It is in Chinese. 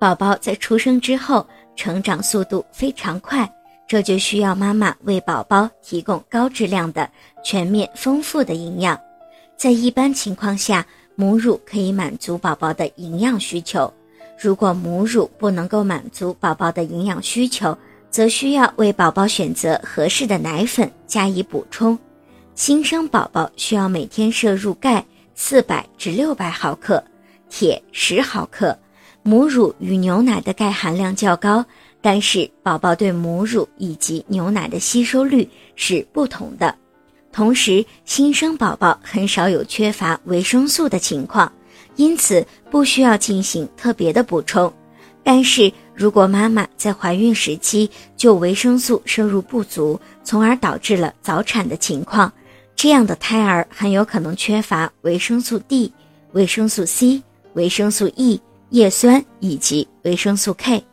宝宝在出生之后成长速度非常快，这就需要妈妈为宝宝提供高质量的、全面丰富的营养。在一般情况下，母乳可以满足宝宝的营养需求。如果母乳不能够满足宝宝的营养需求，则需要为宝宝选择合适的奶粉加以补充。新生宝宝需要每天摄入钙四百至六百毫克，铁十毫克。母乳与牛奶的钙含量较高，但是宝宝对母乳以及牛奶的吸收率是不同的。同时，新生宝宝很少有缺乏维生素的情况，因此不需要进行特别的补充。但是如果妈妈在怀孕时期就维生素摄入不足，从而导致了早产的情况，这样的胎儿很有可能缺乏维生素 D、维生素 C、维生素 E、叶酸以及维生素 K。